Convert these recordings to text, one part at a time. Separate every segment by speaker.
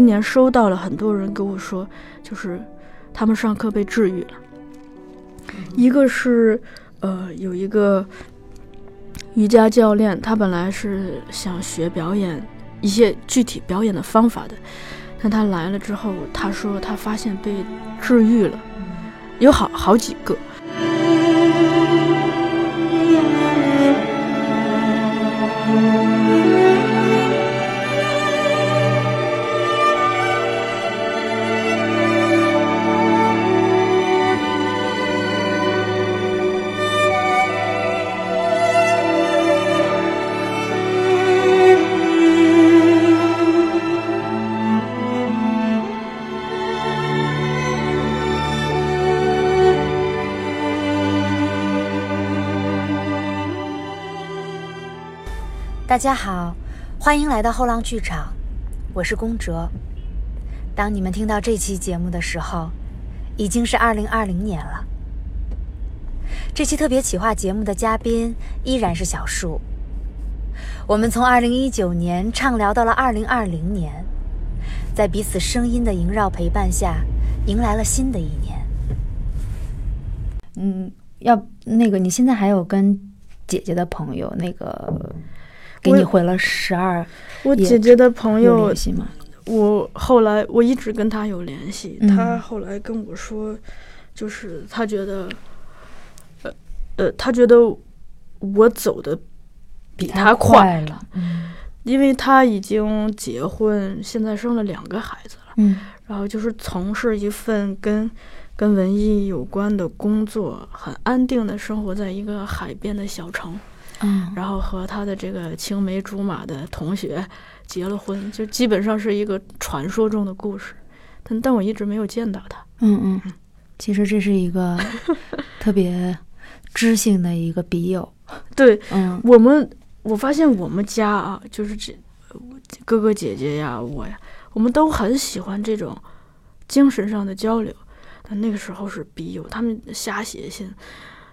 Speaker 1: 今年收到了很多人跟我说，就是他们上课被治愈了。一个是呃有一个瑜伽教练，他本来是想学表演一些具体表演的方法的，但他来了之后，他说他发现被治愈了，有好好几个。
Speaker 2: 大家好，欢迎来到后浪剧场，我是宫哲。当你们听到这期节目的时候，已经是二零二零年了。这期特别企划节目的嘉宾依然是小树。我们从二零一九年畅聊到了二零二零年，在彼此声音的萦绕陪伴下，迎来了新的一年。嗯，要那个，你现在还有跟姐姐的朋友那个？给你回了十二，
Speaker 1: 我姐姐的朋友
Speaker 2: 联系吗？
Speaker 1: 我后来我一直跟他有联系，他后来跟我说，就是他觉得，呃呃，他觉得我走的比
Speaker 2: 他
Speaker 1: 快
Speaker 2: 了，
Speaker 1: 嗯，因为他已经结婚，现在生了两个孩子了，
Speaker 2: 嗯，
Speaker 1: 然后就是从事一份跟跟文艺有关的工作，很安定的生活在一个海边的小城。
Speaker 2: 嗯，
Speaker 1: 然后和他的这个青梅竹马的同学结了婚，就基本上是一个传说中的故事，但但我一直没有见到他。
Speaker 2: 嗯嗯，其实这是一个 特别知性的一个笔友。
Speaker 1: 对，
Speaker 2: 嗯，
Speaker 1: 我们我发现我们家啊，就是这哥哥姐姐呀，我呀，我们都很喜欢这种精神上的交流。但那个时候是笔友，他们瞎写信。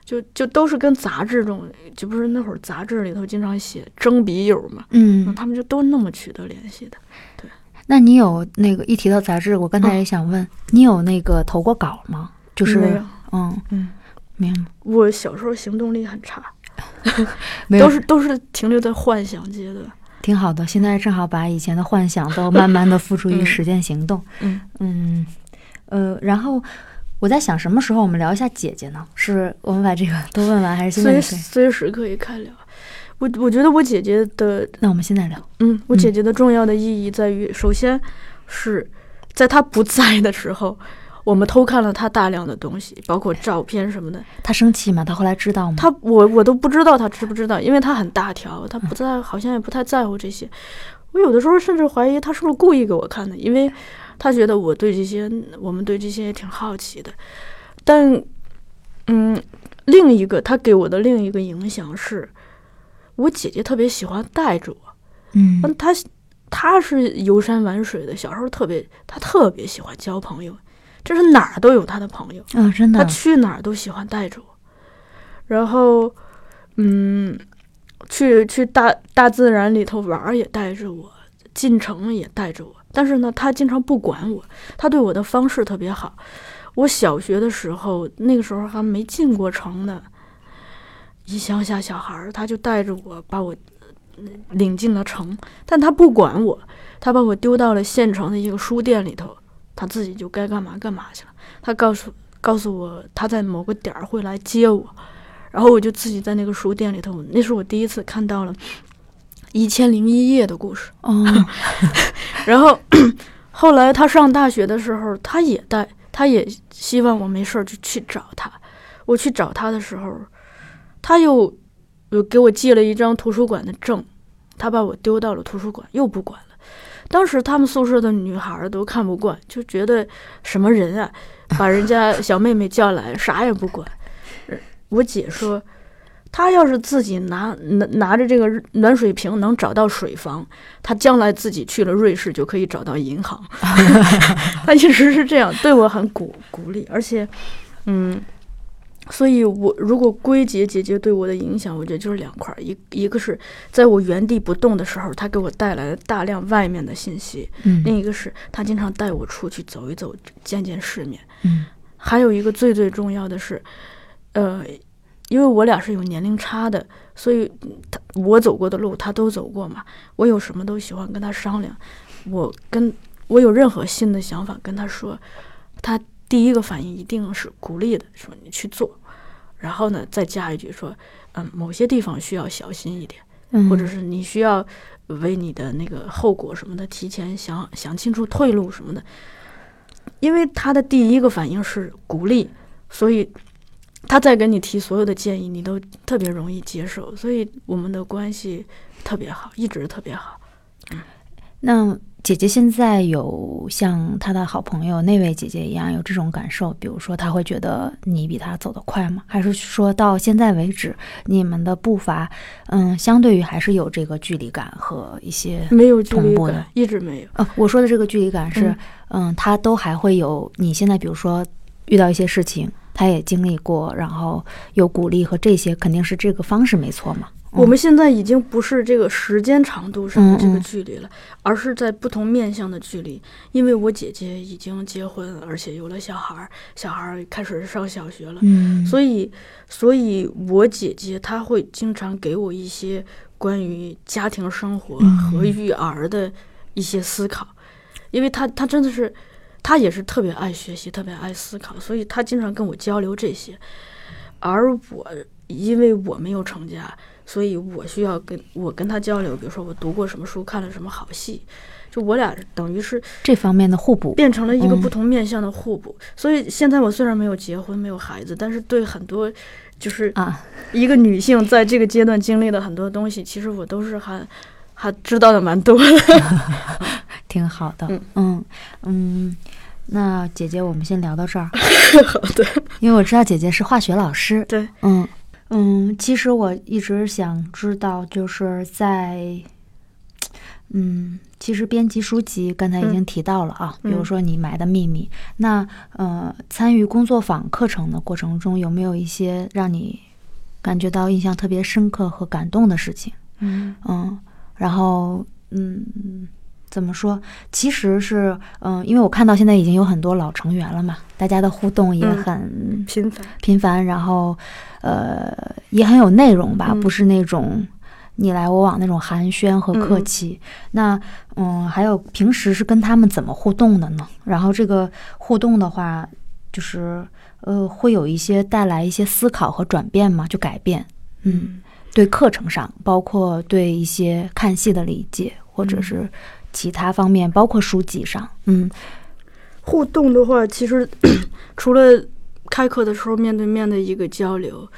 Speaker 1: 就就都是跟杂志中，就不是那会儿杂志里头经常写征笔友嘛，
Speaker 2: 嗯，
Speaker 1: 他们就都那么取得联系的。对，
Speaker 2: 那你有那个一提到杂志，我刚才也想问，你有那个投过稿吗？就是，嗯嗯，明白。
Speaker 1: 我小时候行动力很差，
Speaker 2: 没
Speaker 1: 有，都是都是停留在幻想阶段。
Speaker 2: 挺好的，现在正好把以前的幻想都慢慢的付诸于实践行动。
Speaker 1: 嗯
Speaker 2: 嗯，呃，然后。我在想什么时候我们聊一下姐姐呢？是我们把这个都问完，还是
Speaker 1: 随随时可以开聊？我我觉得我姐姐的，
Speaker 2: 那我们现在聊。
Speaker 1: 嗯，我姐姐的重要的意义在于，首先是在她不在的时候，我们偷看了她大量的东西，包括照片什么的。
Speaker 2: 她生气吗？她后来知道吗？
Speaker 1: 她我我都不知道她知不知道，因为她很大条，她不在，好像也不太在乎这些。我有的时候甚至怀疑她是不是故意给我看的，因为。他觉得我对这些，我们对这些也挺好奇的，但，嗯，另一个他给我的另一个影响是，我姐姐特别喜欢带着我，
Speaker 2: 嗯，
Speaker 1: 她她是游山玩水的，小时候特别，她特别喜欢交朋友，就是哪儿都有她的朋友，
Speaker 2: 啊，真的，
Speaker 1: 她去哪儿都喜欢带着我，然后，嗯，去去大大自然里头玩也带着我，进城也带着我。但是呢，他经常不管我，他对我的方式特别好。我小学的时候，那个时候还没进过城呢，一乡下小孩儿，他就带着我把我领进了城，但他不管我，他把我丢到了县城的一个书店里头，他自己就该干嘛干嘛去了。他告诉告诉我，他在某个点儿会来接我，然后我就自己在那个书店里头，那是我第一次看到了。一千零一夜的故事
Speaker 2: 哦，
Speaker 1: 然后后来 他上大学的时候，他也带，他也希望我没事儿就去找他。我去找他的时候，他又又给我寄了一张图书馆的证，他把我丢到了图书馆，又不管了。当时他们宿舍的女孩都看不惯，就觉得什么人啊，把人家小妹妹叫来，啥也不管。我姐说。他要是自己拿拿拿着这个暖水瓶能找到水房，他将来自己去了瑞士就可以找到银行。他一直是这样对我很鼓鼓励，而且，嗯，所以我如果归结姐姐对我的影响，我觉得就是两块儿，一一个是在我原地不动的时候，他给我带来了大量外面的信息；
Speaker 2: 嗯
Speaker 1: 另一个是他经常带我出去走一走，见见世面。
Speaker 2: 嗯
Speaker 1: 还有一个最最重要的是，呃，因为我俩是有年龄差的，所以他我走过的路他都走过嘛。我有什么都喜欢跟他商量，我跟我有任何新的想法跟他说，他第一个反应一定是鼓励的，说你去做，然后呢再加一句说，嗯，某些地方需要小心一点，
Speaker 2: 嗯，
Speaker 1: 或者是你需要为你的那个后果什么的提前想想清楚退路什么的。因为他的第一个反应是鼓励，所以他再给你提所有的建议，你都特别容易接受，所以我们的关系特别好，一直特别好。
Speaker 2: 那姐姐现在有像她的好朋友那位姐姐一样有这种感受，比如说她会觉得你比她走得快吗？还是说到现在为止，你们的步伐，嗯，相对于还是有这个距离感和一些
Speaker 1: 没有距离
Speaker 2: 同步的
Speaker 1: 感，一直没有。
Speaker 2: 呃，我说的这个距离感是，嗯，她都还会有你现在比如说遇到一些事情，她也经历过，然后有鼓励和这些，肯定是这个方式没错嘛。
Speaker 1: 我们现在已经不是这个时间长度上的这个距离了，而是在不同面向的距离。因为我姐姐已经结婚，而且有了小孩儿，小孩儿开始上小学了，
Speaker 2: 嗯，
Speaker 1: 所以，所以我姐姐她会经常给我一些关于家庭生活
Speaker 2: 嗯。
Speaker 1: 和育儿的一些思考，因为她她真的是，她也是特别爱学习，特别爱思考，所以他经常跟我交流这些。而我因为我没有成家，所以我需要跟我跟他交流，比如说我读过什么书，看了什么好戏，就我俩等于是
Speaker 2: 这方面的互补，
Speaker 1: 变成了一个
Speaker 2: 嗯
Speaker 1: 不同面向的互补。所以现在我虽然没有结婚，没有孩子，但是对很多就是
Speaker 2: 啊，
Speaker 1: 一个女性在这个阶段经历的很多东西，其实我都是还还知道的蛮多的。
Speaker 2: 挺好的。
Speaker 1: 嗯。
Speaker 2: 嗯嗯那姐姐，我们先聊到这儿，
Speaker 1: 好的，
Speaker 2: 因为我知道姐姐是化学老师。
Speaker 1: 对，
Speaker 2: 嗯。嗯，其实我一直想知道，就是在，嗯，其实编辑书籍刚才已经提到了啊，
Speaker 1: 嗯。
Speaker 2: 比如说你埋的秘密，那呃，参与工作坊课程的过程中，有没有一些让你感觉到印象特别深刻和感动的事情？
Speaker 1: 嗯。
Speaker 2: 嗯，然后嗯，怎么说？其实是嗯，因为我看到现在已经有很多老成员了嘛，大家的互动也
Speaker 1: 嗯
Speaker 2: 很
Speaker 1: 频繁，
Speaker 2: 频繁，然后呃也很有内容吧，
Speaker 1: 嗯
Speaker 2: 不是那种你来我往那种寒暄和客气。那嗯，还有平时是跟他们怎么互动的呢？然后这个互动的话，就是呃会有一些带来一些思考和转变吗？就改变，嗯。对课程上，包括对一些看戏的理解，或者
Speaker 1: 嗯
Speaker 2: 是其他方面，包括书籍上，嗯
Speaker 1: 互动的话，其实 除了开课的时候面对面的一个交流，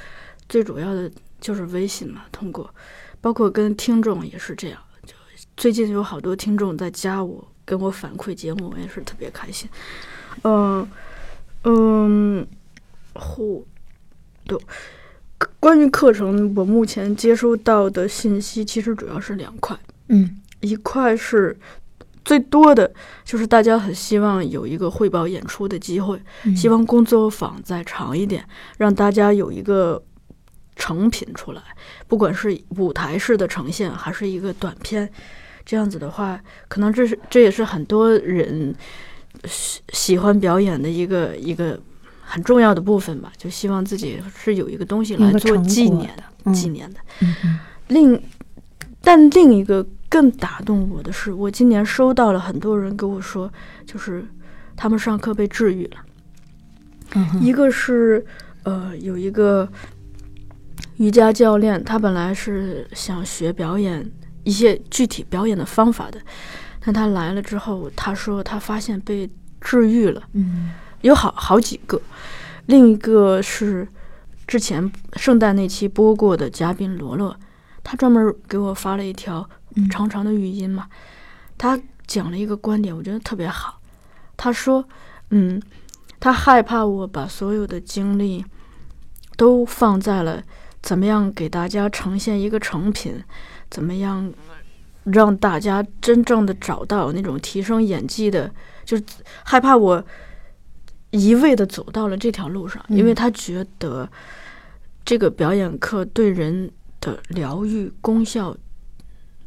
Speaker 1: 最主要的就是微信嘛，通过，包括跟听众也是这样。就最近有好多听众在加我，跟我反馈节目，我也是特别开心。嗯嗯，互动。关于课程，我目前接收到的信息其实主要是两块，
Speaker 2: 嗯。
Speaker 1: 一块是最多的就是大家很希望有一个汇报演出的机会，
Speaker 2: 嗯。
Speaker 1: 希望工作坊再长一点，让大家有一个成品出来，不管是舞台式的呈现，还是一个短片，这样子的话，可能这是这也是很多人喜喜欢表演的一个一个很重要的部分吧，就希望自己是有一个东西来做纪念
Speaker 2: 果的，嗯
Speaker 1: 纪念的。另，但另一个更打动我的是，我今年收到了很多人跟我说，就是他们上课被治愈了。
Speaker 2: 嗯
Speaker 1: 一个是呃，有一个瑜伽教练，他本来是想学表演一些具体表演的方法的，但他来了之后，他说他发现被治愈了。
Speaker 2: 嗯
Speaker 1: 有好好几个，另一个是之前圣诞那期播过的嘉宾罗罗，他专门给我发了一条
Speaker 2: 嗯
Speaker 1: 长长的语音嘛，他讲了一个观点，我觉得特别好。他说，嗯，他害怕我把所有的精力都放在了怎么样给大家呈现一个成品，怎么样让大家真正的找到那种提升演技的，就是害怕我一味的走到了这条路上，因为他觉得这个表演课对人的疗愈功效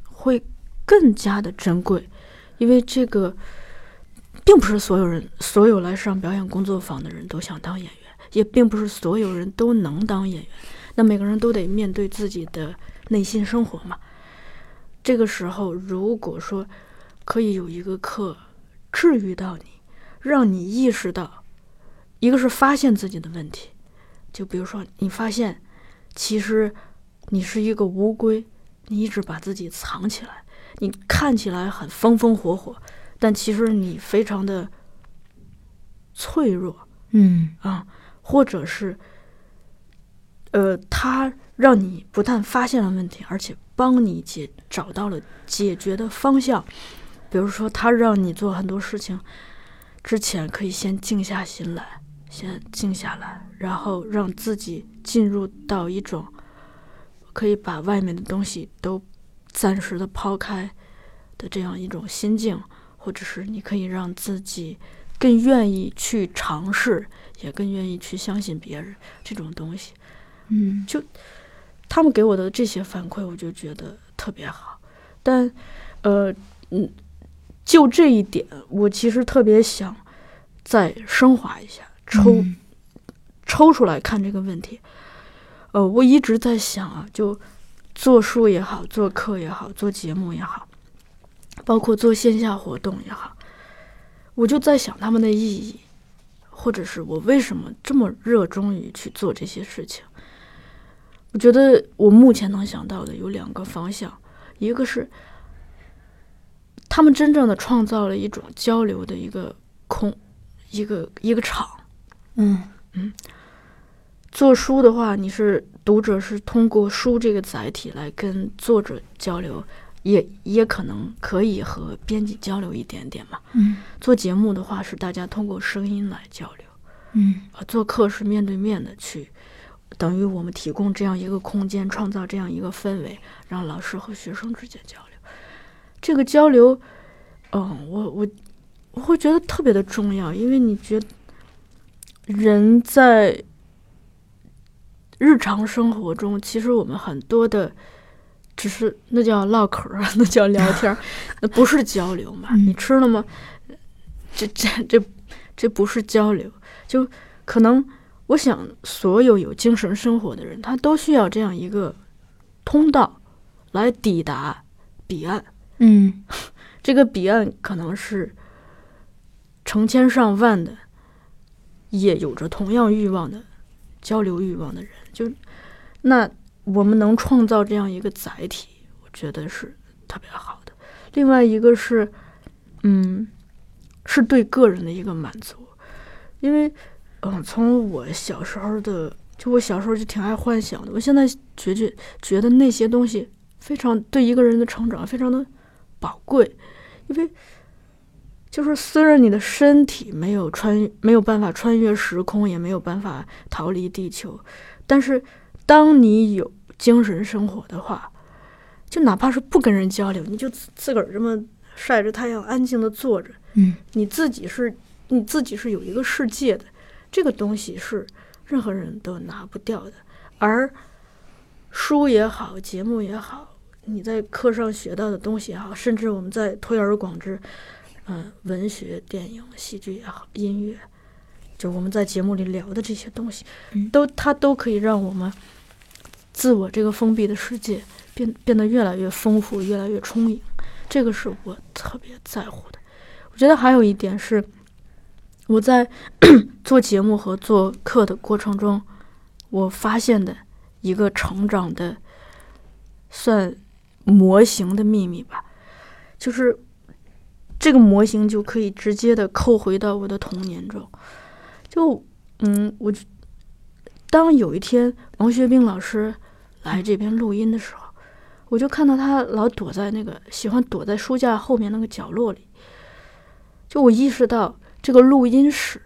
Speaker 1: 会更加的珍贵，因为这个并不是所有人，所有来上表演工作坊的人都想当演员，也并不是所有人都能当演员。那每个人都得面对自己的内心生活嘛。这个时候，如果说可以有一个课治愈到你，让你意识到，一个是发现自己的问题，就比如说你发现其实你是一个乌龟，你一直把自己藏起来，你看起来很风风火火，但其实你非常的脆弱，
Speaker 2: 嗯
Speaker 1: 啊，或者是。呃，他让你不但发现了问题，而且帮你解找到了解决的方向。比如说，他让你做很多事情之前，可以先静下心来，先静下来，然后让自己进入到一种可以把外面的东西都暂时的抛开的这样一种心境，或者是你可以让自己更愿意去尝试，也更愿意去相信别人这种东西。
Speaker 2: 嗯，
Speaker 1: 就他们给我的这些反馈，我就觉得特别好。但，呃，嗯，就这一点，我其实特别想再升华一下，抽抽出来看这个问题。呃，我一直在想啊，就做书也好，做课也好，做节目也好，包括做线下活动也好，我就在想他们的意义，或者是我为什么这么热衷于去做这些事情。我觉得我目前能想到的有两个方向，一个是他们真正的创造了一种交流的一个空，一个一个场。
Speaker 2: 嗯
Speaker 1: 嗯，做书的话，你是读者是通过书这个载体来跟作者交流，也也可能可以和编辑交流一点点嘛。
Speaker 2: 嗯，
Speaker 1: 做节目的话是大家通过声音来交流。
Speaker 2: 嗯，
Speaker 1: 啊，做课是面对面的去。等于我们提供这样一个空间，创造这样一个氛围，让老师和学生之间交流。这个交流，嗯，我我我会觉得特别的重要，因为你觉得人在日常生活中，其实我们很多的只是那叫唠嗑儿，那叫聊天儿，那不是交流嘛？你吃了吗？这这这这不是交流，就可能。我想，所有有精神生活的人，他都需要这样一个通道来抵达彼岸。
Speaker 2: 嗯，
Speaker 1: 这个彼岸可能是成千上万的，也有着同样欲望的交流欲望的人。就那我们能创造这样一个载体，我觉得是特别好的。另外一个是，嗯，是对个人的一个满足，因为。嗯，从我小时候的，就我小时候就挺爱幻想的。我现在觉觉觉得那些东西非常对一个人的成长非常的宝贵，因为就是虽然你的身体没有穿没有办法穿越时空，也没有办法逃离地球，但是当你有精神生活的话，就哪怕是不跟人交流，你就自自个儿这么晒着太阳，安静的坐着，
Speaker 2: 嗯，
Speaker 1: 你自己是你自己是有一个世界的。这个东西是任何人都拿不掉的，而书也好，节目也好，你在课上学到的东西也好，甚至我们在推而广之，嗯，文学、电影、戏剧也好，音乐，就我们在节目里聊的这些东西，都它都可以让我们自我这个封闭的世界变变得越来越丰富，越来越充盈。这个是我特别在乎的。我觉得还有一点是。我在 做节目和做课的过程中，我发现的一个成长的算模型的秘密吧，就是这个模型就可以直接的扣回到我的童年中。就嗯，我当有一天王学兵老师来这边录音的时候，我就看到他老躲在那个喜欢躲在书架后面那个角落里，就我意识到。这个录音室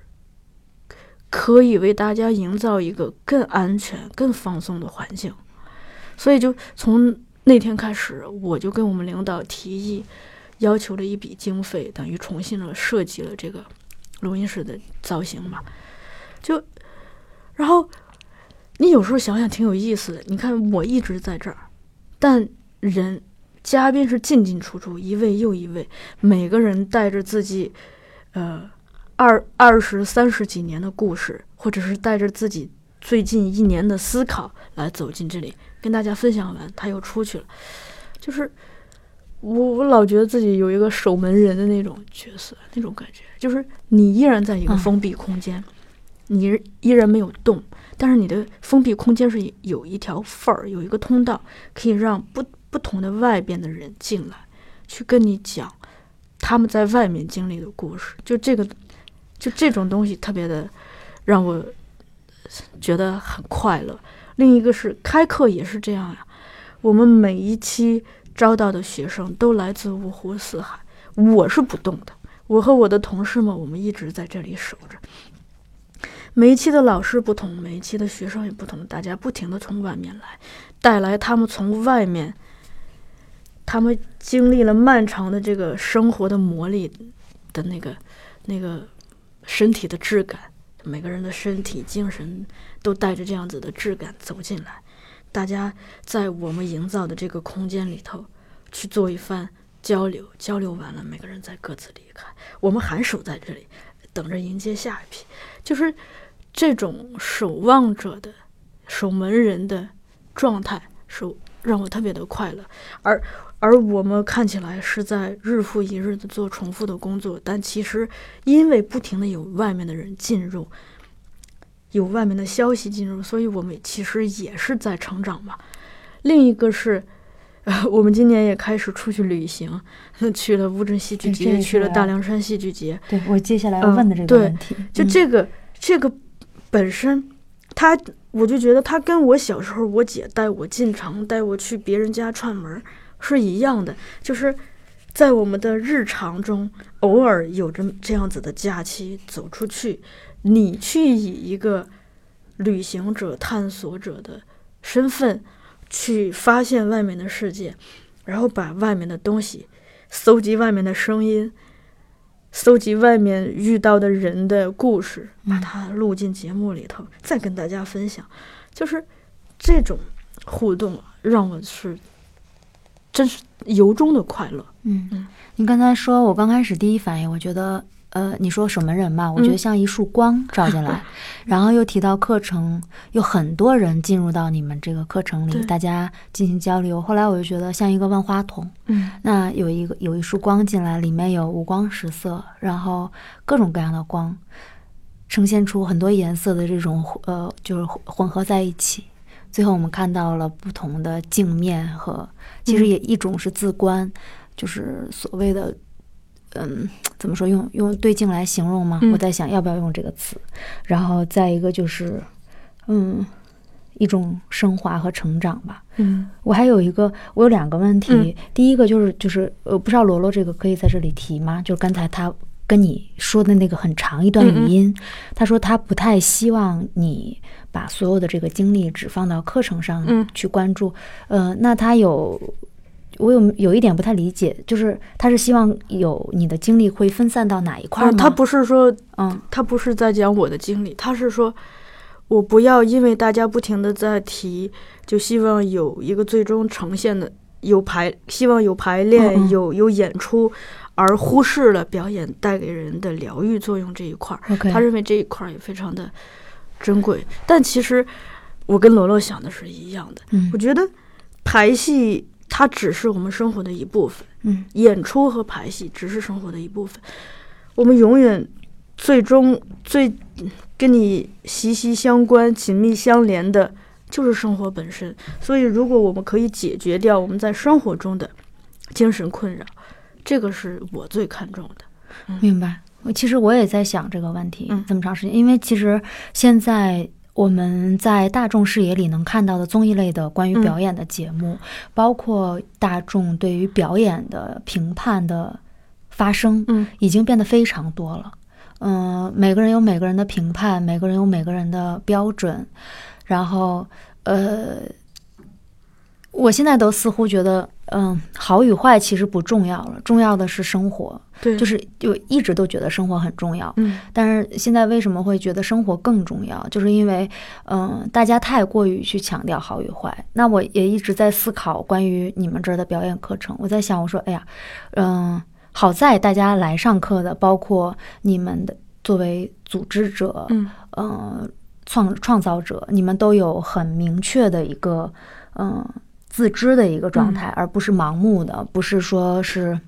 Speaker 1: 可以为大家营造一个更安全、更放松的环境，所以就从那天开始，我就跟我们领导提议，要求了一笔经费，等于重新了设计了这个录音室的造型嘛，就然后你有时候想想挺有意思的。你看我一直在这儿，但人嘉宾是进进出出，一位又一位，每个人带着自己呃二二十三十几年的故事，或者是带着自己最近一年的思考来走进这里，跟大家分享完，他又出去了，就是。我我老觉得自己有一个守门人的那种角色，那种感觉，就是你依然在一个封闭空间，你依然没有动，但是你的封闭空间是有一条缝儿，有一个通道，可以让不不同的外边的人进来，去跟你讲他们在外面经历的故事。就这个，就这种东西特别的让我觉得很快乐。另一个是开课也是这样呀，我们每一期。招到的学生都来自五湖四海，我是不动的。我和我的同事们，我们一直在这里守着。每一期的老师不同，每一期的学生也不同，大家不停的从外面来，带来他们从外面，他们经历了漫长的这个生活的磨砺的那个那个身体的质感，每个人的身体、精神都带着这样子的质感走进来。大家在我们营造的这个空间里头去做一番交流，交流完了，每个人再各自离开。我们还守在这里，等着迎接下一批。就是这种守望者的、守门人的状态，是让我特别的快乐。而而我们看起来是在日复一日的做重复的工作，但其实因为不停的有外面的人进入。有外面的消息进入，所以我们其实也是在成长嘛。另一个是，呃，我们今年也开始出去旅行，去了乌镇戏剧节，去了大凉山戏剧节。
Speaker 2: 对我接下来要问的这个问题，
Speaker 1: 就这个这个本身，他我就觉得他跟我小时候我姐带我进城，带我去别人家串门是一样的，就是在我们的日常中偶尔有着这样子的假期走出去。你去以一个旅行者、探索者的身份去发现外面的世界，然后把外面的东西、搜集外面的声音、搜集外面遇到的人的故事，把它录进节目里头，再跟大家分享。就是这种互动，让我是真是由衷的快乐。
Speaker 2: 嗯嗯，你刚才说，我刚开始第一反应，我觉得。呃，你说守门人嘛？我觉得像一束光照进来，然后又提到课程，有很多人进入到你们这个课程里，大家进行交流。后来我就觉得像一个万花筒，
Speaker 1: 嗯，
Speaker 2: 那有一个有一束光进来，里面有五光十色，然后各种各样的光，呈现出很多颜色的这种呃，就是混合在一起。最后我们看到了不同的镜面和，其实也一种是自观，就是所谓的。嗯，怎么说？用用对镜来形容吗？我在想要不要用这个词。然后再一个就是，嗯，一种升华和成长吧。
Speaker 1: 嗯，
Speaker 2: 我还有一个，我有两个问题。第一个就是就是呃，不知道罗罗这个可以在这里提吗？就是刚才他跟你说的那个很长一段语音，他说他不太希望你把所有的这个精力只放到课程上去关注。呃，那他有。我有有一点不太理解，就是他是希望有你的精力会分散到哪一块吗？
Speaker 1: 他不是说，
Speaker 2: 嗯，
Speaker 1: 他不是在讲我的经历，他是说，我不要因为大家不停的在提，就希望有一个最终呈现的有排，希望有排练，有有演出，而忽视了表演带给人的疗愈作用这一块。他认为这一块也非常的珍贵，但其实我跟罗罗想的是一样的。
Speaker 2: 嗯，
Speaker 1: 我觉得排戏。它只是我们生活的一部分，
Speaker 2: 嗯，
Speaker 1: 演出和排戏只是生活的一部分。我们永远最终最跟你息息相关、紧密相连的，就是生活本身。所以，如果我们可以解决掉我们在生活中的精神困扰，这个是我最看重的。
Speaker 2: 明白。我其实我也在想这个问题，
Speaker 1: 嗯，
Speaker 2: 这么长时间，因为其实现在。我们在大众视野里能看到的综艺类的关于表演的节目，包括大众对于表演的评判的发声，
Speaker 1: 嗯，
Speaker 2: 已经变得非常多了。嗯，每个人有每个人的评判，每个人有每个人的标准。然后，呃，我现在都似乎觉得，嗯，好与坏其实不重要了，重要的是生活。
Speaker 1: 对，
Speaker 2: 就是就一直都觉得生活很重要，
Speaker 1: 嗯
Speaker 2: 但是现在为什么会觉得生活更重要？就是因为，嗯、大家太过于去强调好与坏。那我也一直在思考关于你们这儿的表演课程。我在想，我说，哎呀，嗯、好在大家来上课的，包括你们的作为组织者，
Speaker 1: 嗯
Speaker 2: 呃，创创造者，你们都有很明确的一个，嗯、自知的一个状态，而不是盲目的，不是说是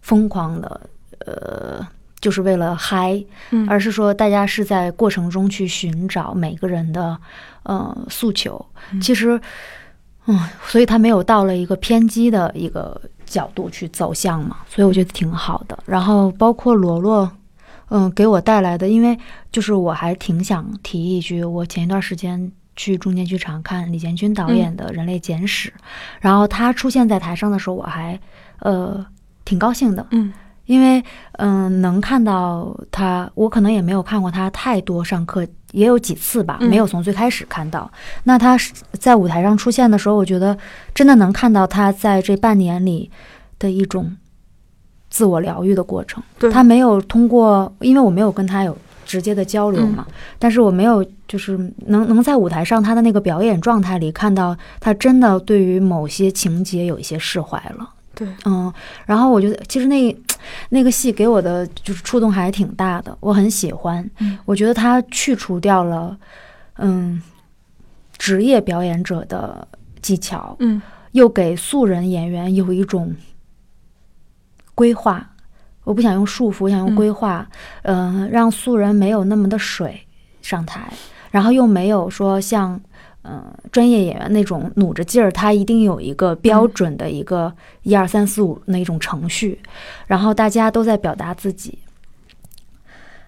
Speaker 2: 疯狂的，呃，就是为了嗨，
Speaker 1: 嗯，
Speaker 2: 而是说大家是在过程中去寻找每个人的呃诉求。
Speaker 1: 嗯
Speaker 2: 其实，嗯，所以他没有到了一个偏激的一个角度去走向嘛，所以我觉得挺好的。然后包括罗罗。嗯，给我带来的，因为就是我还挺想提一句，我前一段时间去中间剧场看李建军导演的《人类简史》，然后他出现在台上的时候，我还呃挺高兴的，
Speaker 1: 嗯
Speaker 2: 因为嗯、能看到他，我可能也没有看过他太多上课，也有几次吧，
Speaker 1: 嗯
Speaker 2: 没有从最开始看到。那他是在舞台上出现的时候，我觉得真的能看到他在这半年里的一种自我疗愈的过程。他没有通过，因为我没有跟他有直接的交流嘛，但是我没有就是能能在舞台上他的那个表演状态里看到他真的对于某些情节有一些释怀了。
Speaker 1: 对，
Speaker 2: 嗯，然后我觉得其实那那个戏给我的就是触动还挺大的，我很喜欢。
Speaker 1: 嗯
Speaker 2: 我觉得他去除掉了嗯职业表演者的技巧，
Speaker 1: 嗯
Speaker 2: 又给素人演员有一种规划。我不想用束缚，我想用
Speaker 1: 嗯
Speaker 2: 规划，嗯、让素人没有那么的水上台，然后又没有说像嗯、呃专业演员那种努着劲儿，他一定有一个标准的一个一二三四五那种程序，然后大家都在表达自己。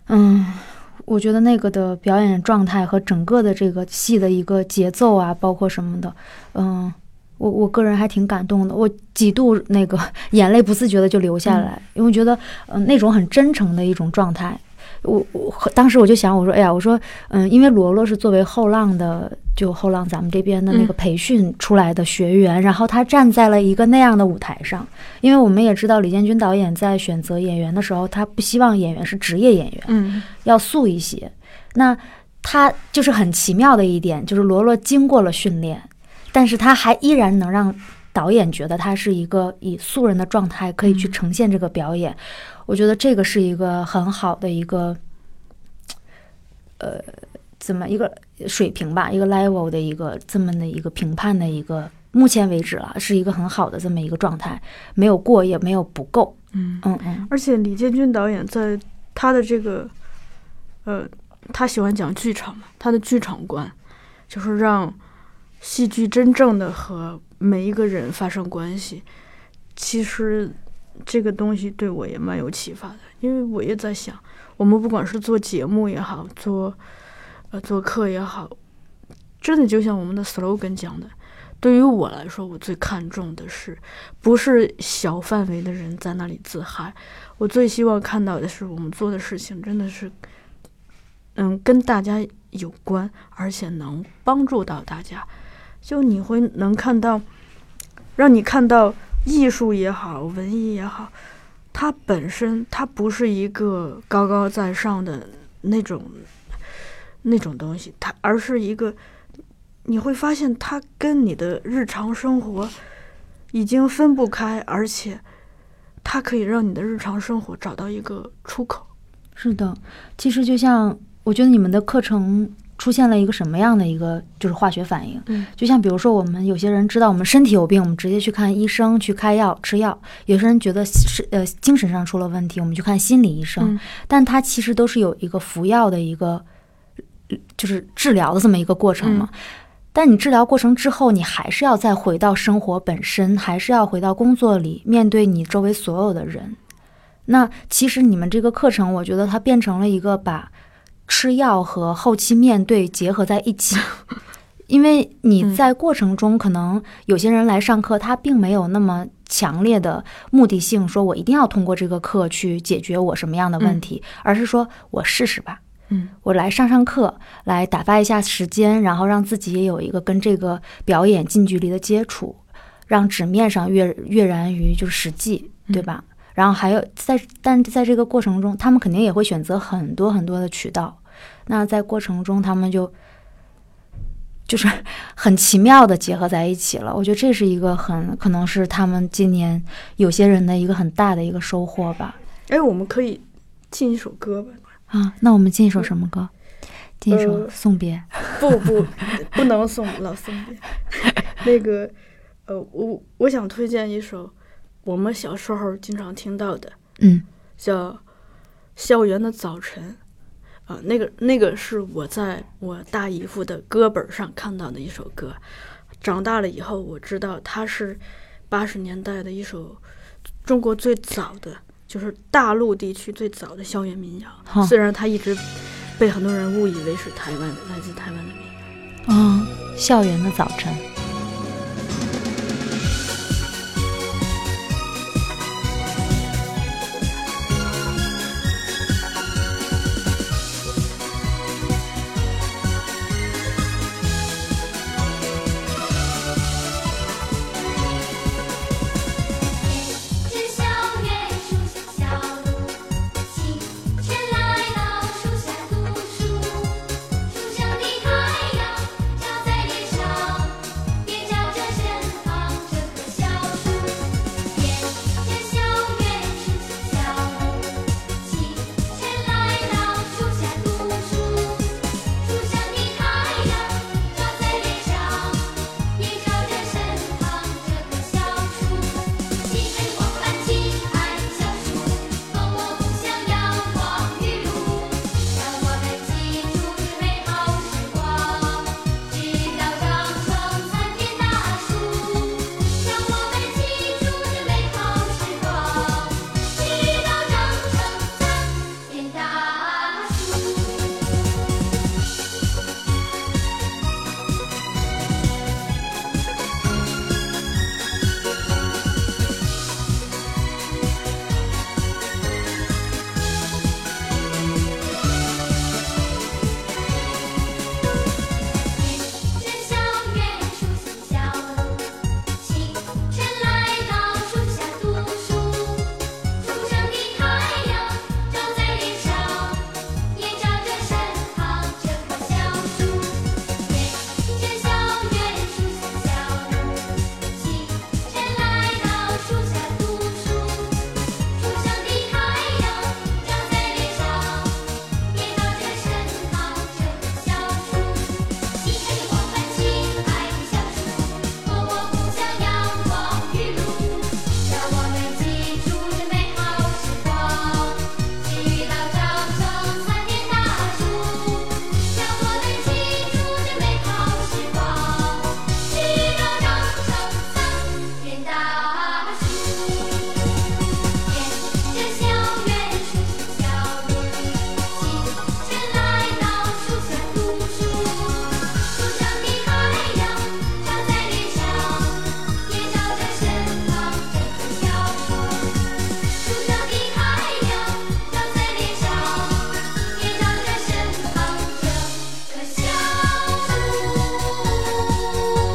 Speaker 2: 嗯，我觉得那个的表演状态和整个的这个戏的一个节奏啊，包括什么的，嗯，我我个人还挺感动的，我几度那个 眼泪不自觉的就流下来，因为我觉得，嗯、那种很真诚的一种状态。我我当时我就想，我说，哎呀，我说，嗯，因为罗罗是作为后浪的，就后浪咱们这边的那个
Speaker 1: 嗯
Speaker 2: 培训出来的学员，然后他站在了一个那样的舞台上，因为我们也知道李建军导演在选择演员的时候，他不希望演员是职业演员，
Speaker 1: 嗯
Speaker 2: 要素一些。那他就是很奇妙的一点，就是罗罗经过了训练，但是他还依然能让导演觉得他是一个以素人的状态可以去
Speaker 1: 嗯
Speaker 2: 呈现这个表演。我觉得这个是一个很好的一个，呃，怎么一个水平吧，一个 level 的一个这么的一个评判的一个。目前为止了，是一个很好的这么一个状态，没有过也没有不够。
Speaker 1: 嗯，
Speaker 2: 嗯嗯
Speaker 1: 而且李建军导演在他的这个，呃，他喜欢讲剧场嘛，他的剧场观就是让戏剧真正的和每一个人发生关系。其实这个东西对我也蛮有启发的，因为我也在想，我们不管是做节目也好，做呃做课也好，真的就像我们的 slogan 讲的，对于我来说，我最看重的是不是小范围的人在那里自嗨，我最希望看到的是我们做的事情真的是，嗯，跟大家有关，而且能帮助到大家。就你会能看到，让你看到艺术也好，文艺也好，它本身它不是一个高高在上的那种那种东西，它而是一个你会发现它跟你的日常生活已经分不开，而且它可以让你的日常生活找到一个出口。
Speaker 2: 是的，其实就像我觉得你们的课程出现了一个什么样的一个就是化学反应，
Speaker 1: 嗯
Speaker 2: 就像比如说我们有些人知道我们身体有病，我们直接去看医生去开药吃药；有些人觉得是呃精神上出了问题，我们去看心理医生。
Speaker 1: 嗯
Speaker 2: 但它其实都是有一个服药的一个呃就是治疗的这么一个过程嘛。但你治疗过程之后，你还是要再回到生活本身，还是要回到工作里，面对你周围所有的人。那其实你们这个课程，我觉得它变成了一个把吃药和后期面对结合在一起。因为你在过程中，可能有些人来上课，他并没有那么强烈的目的性，说我一定要通过这个课去解决我什么样的问题，而是说我试试吧。
Speaker 1: 嗯
Speaker 3: 我来上上课，来打发一下时间，然后让自己也有一个跟这个表演近距离的接触，让纸面上跃跃然于就是实际，对吧？然后还有在，但在这个过程中，他们肯定也会选择很多很多的渠道。那在过程中，他们就就是 很奇妙的结合在一起了。我觉得这是一个很可能是他们今年有些人的一个很大的一个收获吧。
Speaker 1: 哎，我们可以进一首歌吧？
Speaker 3: 啊，那我们进一首什么歌？进一首
Speaker 1: 呃《
Speaker 3: 送别》。
Speaker 1: 不不，不能送老送别。那个，呃，我我想推荐一首我们小时候经常听到的，
Speaker 3: 嗯
Speaker 1: 叫《校园的早晨》。啊、那个那个是我在我大姨夫的歌本上看到的一首歌。长大了以后，我知道它是八十年代的一首中国最早的，就是大陆地区最早的校园民谣。虽然它一直被很多人误以为是台湾的，来自台湾的民谣。
Speaker 3: 嗯，校园的早晨。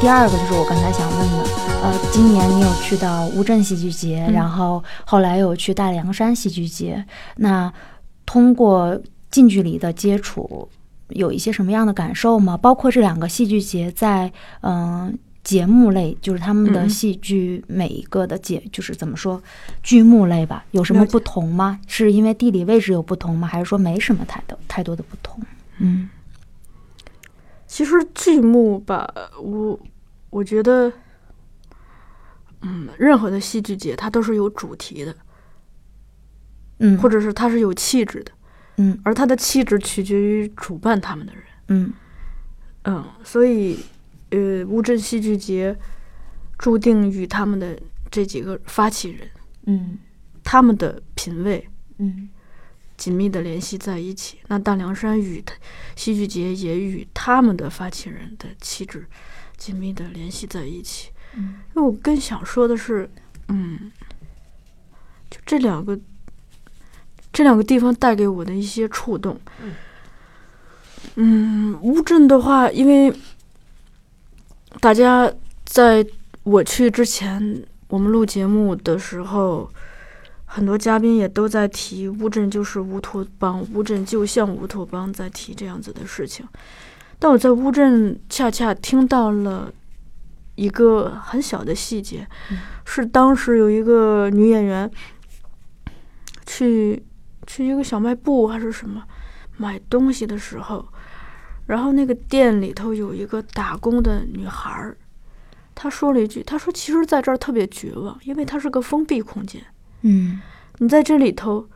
Speaker 3: 第二个就是我刚才想问的，呃，今年你有去到乌镇戏剧节，
Speaker 1: 嗯
Speaker 3: 然后后来有去大凉山戏剧节，那通过近距离的接触，有一些什么样的感受吗？包括这两个戏剧节在嗯、节目类，就是他们的
Speaker 1: 嗯
Speaker 3: 戏剧每一个的节，就是怎么说剧目类吧，有什么不同吗？是因为地理位置有不同吗？还是说没什么太多太多的不同？嗯
Speaker 1: 其实剧目吧，我我觉得，嗯，任何的戏剧节它都是有主题的，
Speaker 3: 嗯，
Speaker 1: 或者是它是有气质的，
Speaker 3: 嗯
Speaker 1: 而它的气质取决于主办他们的人。
Speaker 3: 嗯
Speaker 1: 嗯，所以，呃，乌镇戏剧节注定与他们的这几个发起人，
Speaker 3: 嗯
Speaker 1: 他们的品味
Speaker 3: 嗯
Speaker 1: 紧密的联系在一起。那大凉山与他戏剧节也与他们的发起人的气质紧密的联系在一起。
Speaker 3: 嗯
Speaker 1: 因为我更想说的是，嗯，就这两个这两个地方带给我的一些触动。嗯，乌镇的话，因为大家在我去之前，我们录节目的时候，很多嘉宾也都在提乌镇就是乌托邦，乌镇就像乌托邦，在提这样子的事情。但我在乌镇恰恰听到了一个很小的细节，
Speaker 2: 嗯。
Speaker 1: 是当时有一个女演员去去一个小卖部还是什么买东西的时候，然后那个店里头有一个打工的女孩儿，她说了一句：“她说其实在这儿特别绝望，因为它是个封闭空间，
Speaker 2: 嗯。
Speaker 1: 你在这里头，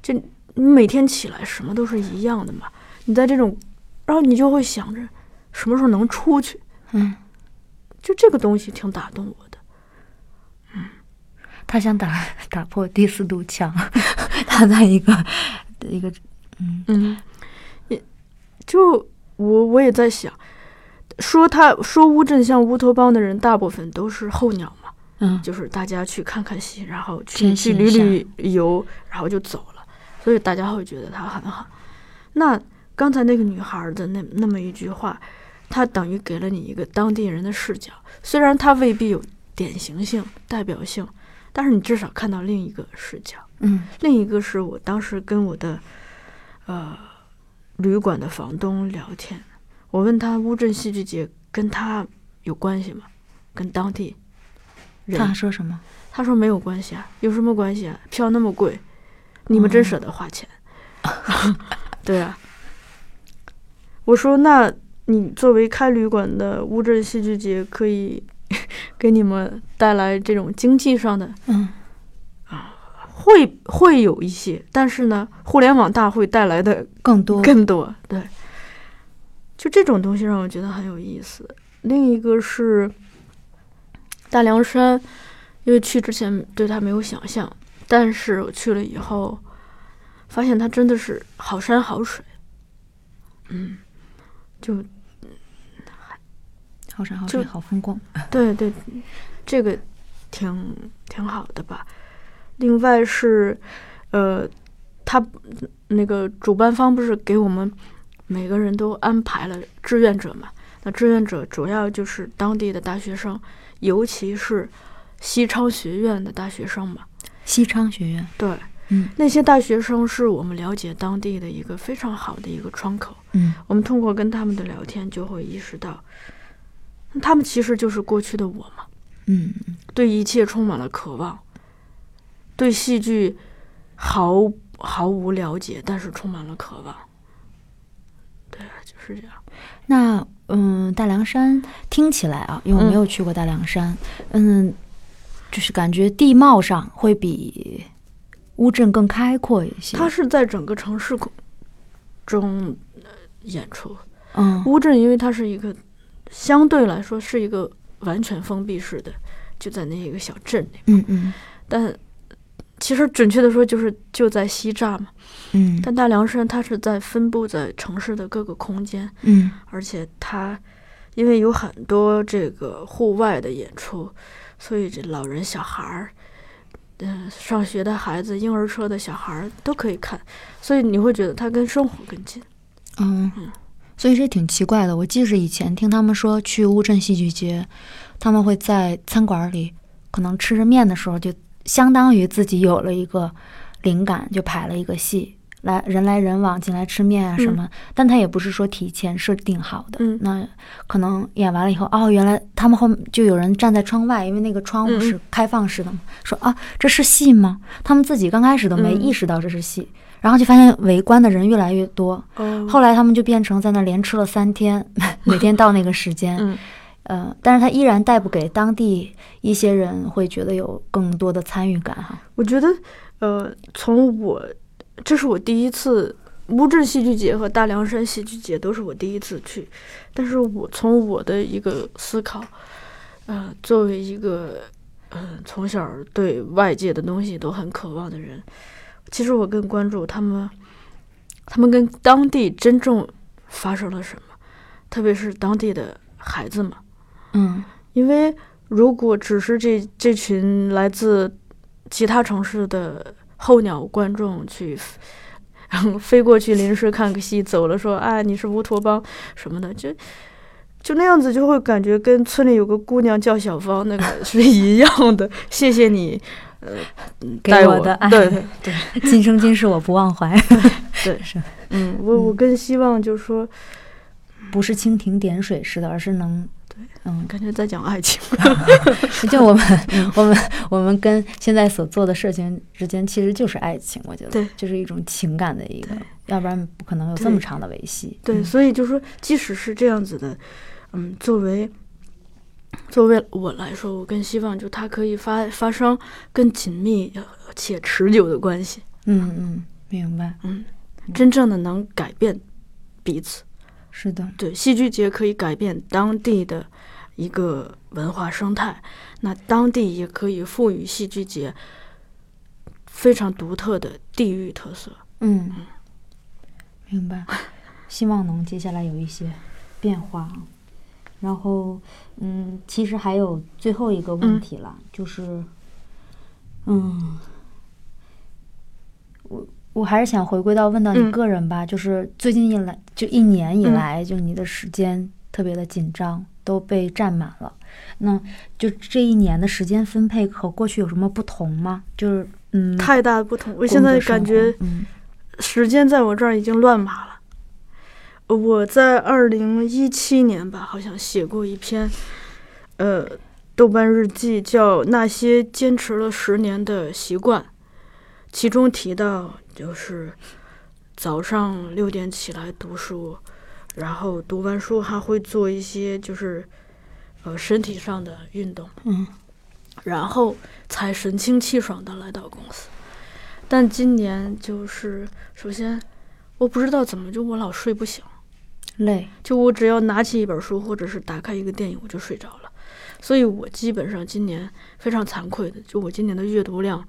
Speaker 1: 就你每天起来什么都是一样的嘛，你在这种，然后你就会想着什么时候能出去，
Speaker 2: 嗯，
Speaker 1: 就这个东西挺打动我的。嗯。
Speaker 2: 他想打 打破第四堵墙，他在一个一个
Speaker 1: 嗯，也就我我也在想，说他说乌镇像乌托邦的人，大部分都是候鸟嘛，
Speaker 2: 嗯
Speaker 1: 就是大家去看看戏，然后去去旅旅游，然后就走了，所以大家会觉得他很好。那刚才那个女孩的那那么一句话，她等于给了你一个当地人的视角，虽然她未必有典型性、代表性，但是你至少看到另一个视角。
Speaker 2: 嗯
Speaker 1: 另一个是我当时跟我的呃旅馆的房东聊天，我问他乌镇戏剧节跟他有关系吗？跟当地人？
Speaker 2: 他说什么？
Speaker 1: 他说没有关系啊，有什么关系啊？票那么贵，你们真舍得花钱？对啊，我说那你作为开旅馆的乌镇戏剧节，可以 给你们带来这种经济上的
Speaker 2: 嗯
Speaker 1: 会会有一些，但是呢，互联网大会带来的
Speaker 2: 更多
Speaker 1: 更多。对，就这种东西让我觉得很有意思。另一个是大凉山，因为去之前对它没有想象，但是我去了以后，发现它真的是好山好水。嗯，就
Speaker 2: 好山好
Speaker 1: 就
Speaker 2: 水好风光。
Speaker 1: 对对，这个挺挺好的吧。另外是，呃，他那个主办方不是给我们每个人都安排了志愿者嘛？那志愿者主要就是当地的大学生，尤其是西昌学院的大学生嘛。
Speaker 2: 西昌学院，
Speaker 1: 对，
Speaker 2: 嗯
Speaker 1: 那些大学生是我们了解当地的一个非常好的一个窗口。
Speaker 2: 嗯
Speaker 1: 我们通过跟他们的聊天，就会意识到，他们其实就是过去的我嘛。
Speaker 2: 嗯
Speaker 1: 对一切充满了渴望，对戏剧毫毫无了解，但是充满了渴望。对啊，就是这样。
Speaker 2: 那嗯，大凉山听起来啊，因为我没有去过大凉山，嗯，就是感觉地貌上会比乌镇更开阔一些。
Speaker 1: 它是在整个城市中呃演出。
Speaker 2: 嗯
Speaker 1: 乌镇因为它是一个相对来说是一个完全封闭式的，就在那一个小镇里，
Speaker 2: 嗯嗯
Speaker 1: 但其实准确的说就是就在西栅嘛。
Speaker 2: 嗯
Speaker 1: 但大凉山它是在分布在城市的各个空间，
Speaker 2: 嗯
Speaker 1: 而且它因为有很多这个户外的演出，所以这老人、小孩儿，嗯、上学的孩子、婴儿车的小孩儿都可以看，所以你会觉得它跟生活更近。
Speaker 2: 嗯，所以这挺奇怪的。我记着以前听他们说去乌镇戏剧节，他们会在餐馆里可能吃着面的时候，就相当于自己有了一个灵感，就排了一个戏。来人来人往进来吃面啊什么，但他也不是说提前设定好的，
Speaker 1: 嗯。
Speaker 2: 那可能演完了以后，哦，原来他们后面就有人站在窗外，因为那个窗户是开放式的嘛，说啊这是戏吗？他们自己刚开始都没
Speaker 1: 嗯。
Speaker 2: 意识到这是戏，然后就发现围观的人越来越多，
Speaker 1: 哦。
Speaker 2: 后来他们就变成在那连吃了三天，每天到那个时间，
Speaker 1: 嗯。
Speaker 2: 呃，但是他依然带不给当地一些人会觉得有更多的参与感哈。
Speaker 1: 我觉得，呃，从我这是我第一次乌镇戏剧节和大凉山戏剧节都是我第一次去，但是我从我的一个思考，呃，作为一个嗯、呃从小对外界的东西都很渴望的人，其实我更关注他们，他们跟当地真正发生了什么，特别是当地的孩子们。
Speaker 2: 嗯
Speaker 1: 因为如果只是这这群来自其他城市的候鸟观众去然 后飞过去临时看个戏，走了说啊你是乌托邦什么的，就就那样子就会感觉跟村里有个姑娘叫小芳那个是 一样的。谢谢你，呃，
Speaker 2: 给
Speaker 1: 带我
Speaker 2: 我的爱
Speaker 1: 对 对对
Speaker 2: 今生今世我不忘怀，
Speaker 1: 对，
Speaker 2: 是
Speaker 1: 嗯，我我更希望就是说，
Speaker 2: 不是蜻蜓点水似的，而是能嗯，
Speaker 1: 感觉在讲爱情。
Speaker 2: 就我们我们我们跟现在所做的事情之间，其实就是爱情，我觉得
Speaker 1: 对。
Speaker 2: 就是一种情感的一个，要不然不可能有这么长的维系。
Speaker 1: 对，
Speaker 2: 嗯。
Speaker 1: 所以就说，即使是这样子的，嗯，作为作为我来说，我更希望就它可以发发生更紧密呃且持久的关系，
Speaker 2: 嗯嗯，明白，
Speaker 1: 嗯，真正的能改变彼此。
Speaker 2: 是的，
Speaker 1: 对，戏剧节可以改变当地的一个文化生态，那当地也可以赋予戏剧节非常独特的地域特色。
Speaker 2: 嗯，明白。希望能接下来有一些变化啊。然后，嗯，其实还有最后一个问
Speaker 1: 嗯
Speaker 2: 题了，就是，嗯，我我还是想回归到问到你
Speaker 1: 嗯
Speaker 2: 个人吧，就是最近一来就一年以
Speaker 1: 嗯
Speaker 2: 来，就你的时间特别的紧张，都被占满了。那就这一年的时间分配和过去有什么不同吗？就是嗯，
Speaker 1: 太大的不同，我现在感觉
Speaker 2: 嗯
Speaker 1: 时间在我这儿已经乱码了。我在二零一七年吧，好像写过一篇，呃，豆瓣日记，叫《那些坚持了十年的习惯》，其中提到就是早上六点起来读书，然后读完书还会做一些就是呃身体上的运动，
Speaker 2: 嗯。
Speaker 1: 然后才神清气爽的来到公司。但今年就是，首先我不知道怎么就我老睡不醒，
Speaker 2: 累，
Speaker 1: 就我只要拿起一本书或者是打开一个电影我就睡着了，所以我基本上今年非常惭愧的，就我今年的阅读量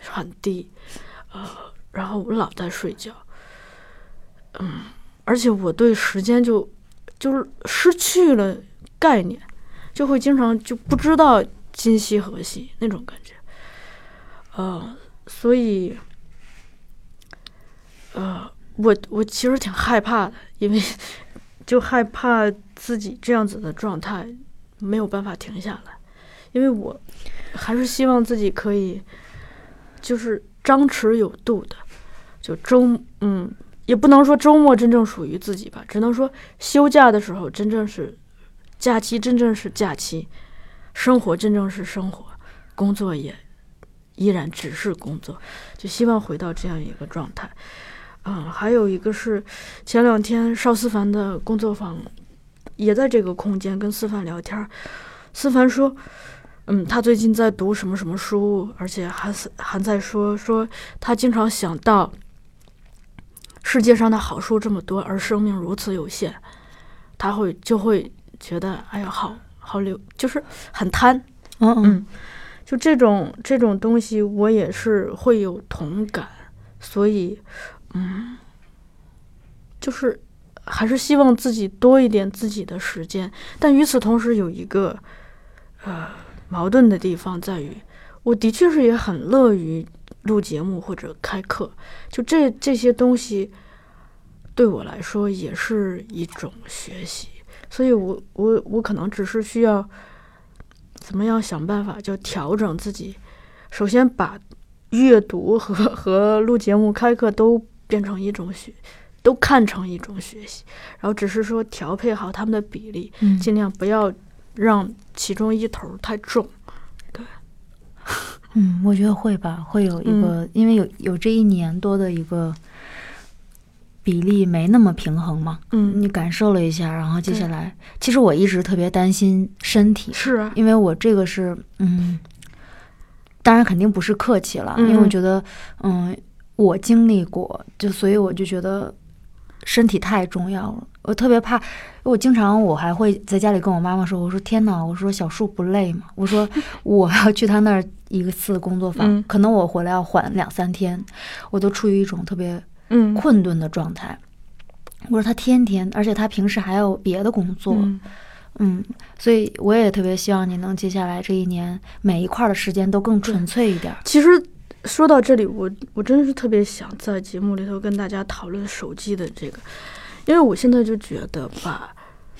Speaker 1: 很低，呃，然后我老在睡觉，嗯，而且我对时间就就是失去了概念，就会经常就不知道今夕何夕那种感觉，呃，所以，呃，我我其实挺害怕的，因为就害怕自己这样子的状态没有办法停下来，因为我还是希望自己可以就是张弛有度的，就周嗯，也不能说周末真正属于自己吧，只能说休假的时候真正是假期，真正是假期，生活真正是生活，工作也依然只是工作，就希望回到这样一个状态。嗯，还有一个是前两天邵思凡的工作坊也在这个空间跟思凡聊天儿，思凡说，嗯，他最近在读什么什么书，而且还是还在说说他经常想到世界上的好书这么多，而生命如此有限，他会就会觉得哎呀，好好留，就是很贪，
Speaker 2: 嗯嗯。
Speaker 1: 嗯，就这种这种东西，我也是会有同感，所以，嗯，就是还是希望自己多一点自己的时间，但与此同时有一个呃矛盾的地方在于，我的确是也很乐于录节目或者开课，就这这些东西对我来说也是一种学习，所以我我我可能只是需要。怎么样想办法就调整自己？首先把阅读和和录节目、开课都变成一种学，都看成一种学习，然后只是说调配好他们的比例，
Speaker 2: 嗯，
Speaker 1: 尽量不要让其中一头太重。
Speaker 2: 嗯，我觉得会吧，会有一个，因为有有这一年多的一个比例没那么平衡嘛，
Speaker 1: 嗯，
Speaker 2: 你感受了一下，然后接下来，其实我一直特别担心身体，
Speaker 1: 是啊，
Speaker 2: 因为我这个是，嗯，当然肯定不是客气了，
Speaker 1: 嗯
Speaker 2: 因为我觉得，嗯，我经历过，就所以我就觉得身体太重要了。我特别怕，我经常我还会在家里跟我妈妈说，我说天哪，我说小树不累吗？我说 我要去他那儿一次工作坊，
Speaker 1: 嗯
Speaker 2: 可能我回来要缓两三天，我都处于一种特别
Speaker 1: 嗯，
Speaker 2: 困顿的状态。我说他天天，而且他平时还有别的工作，
Speaker 1: 嗯
Speaker 2: 嗯，所以我也特别希望你能接下来这一年每一块儿的时间都更纯粹一点儿。
Speaker 1: 其实说到这里，我我真的是特别想在节目里头跟大家讨论手机的这个，因为我现在就觉得吧，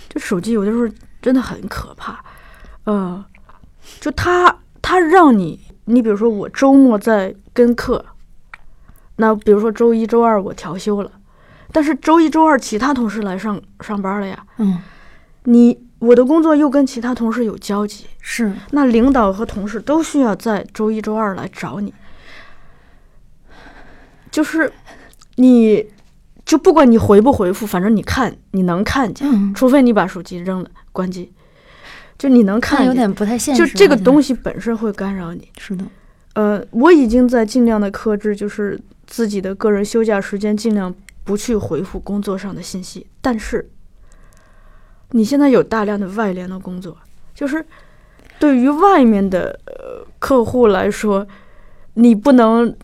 Speaker 1: 这手机有的时候真的很可怕，呃，就它它让你，你比如说我周末在跟课，那比如说周一周二我调休了，但是周一周二其他同事来上上班了呀，
Speaker 2: 嗯，
Speaker 1: 你我的工作又跟其他同事有交集，
Speaker 2: 是
Speaker 1: 那领导和同事都需要在周一周二来找你，就是你就不管你回不回复，反正你看你能看见，
Speaker 2: 嗯，
Speaker 1: 除非你把手机扔了关机，就你能看见，
Speaker 2: 有点不太现实。
Speaker 1: 就这个东西本身会干扰你。
Speaker 2: 是的，
Speaker 1: 呃，我已经在尽量的克制，就是自己的个人休假时间，尽量不去回复工作上的信息。但是，你现在有大量的外联的工作，就是对于外面的呃客户来说，你不能